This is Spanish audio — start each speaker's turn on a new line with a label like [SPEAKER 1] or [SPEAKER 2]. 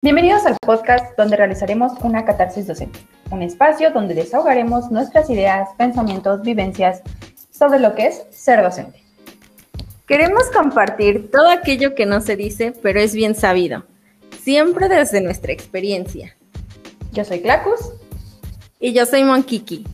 [SPEAKER 1] Bienvenidos al podcast donde realizaremos una catarsis docente, un espacio donde desahogaremos nuestras ideas, pensamientos, vivencias sobre lo que es ser docente.
[SPEAKER 2] Queremos compartir todo aquello que no se dice, pero es bien sabido, siempre desde nuestra experiencia.
[SPEAKER 1] Yo soy Clacus.
[SPEAKER 2] Y yo soy Monkiki.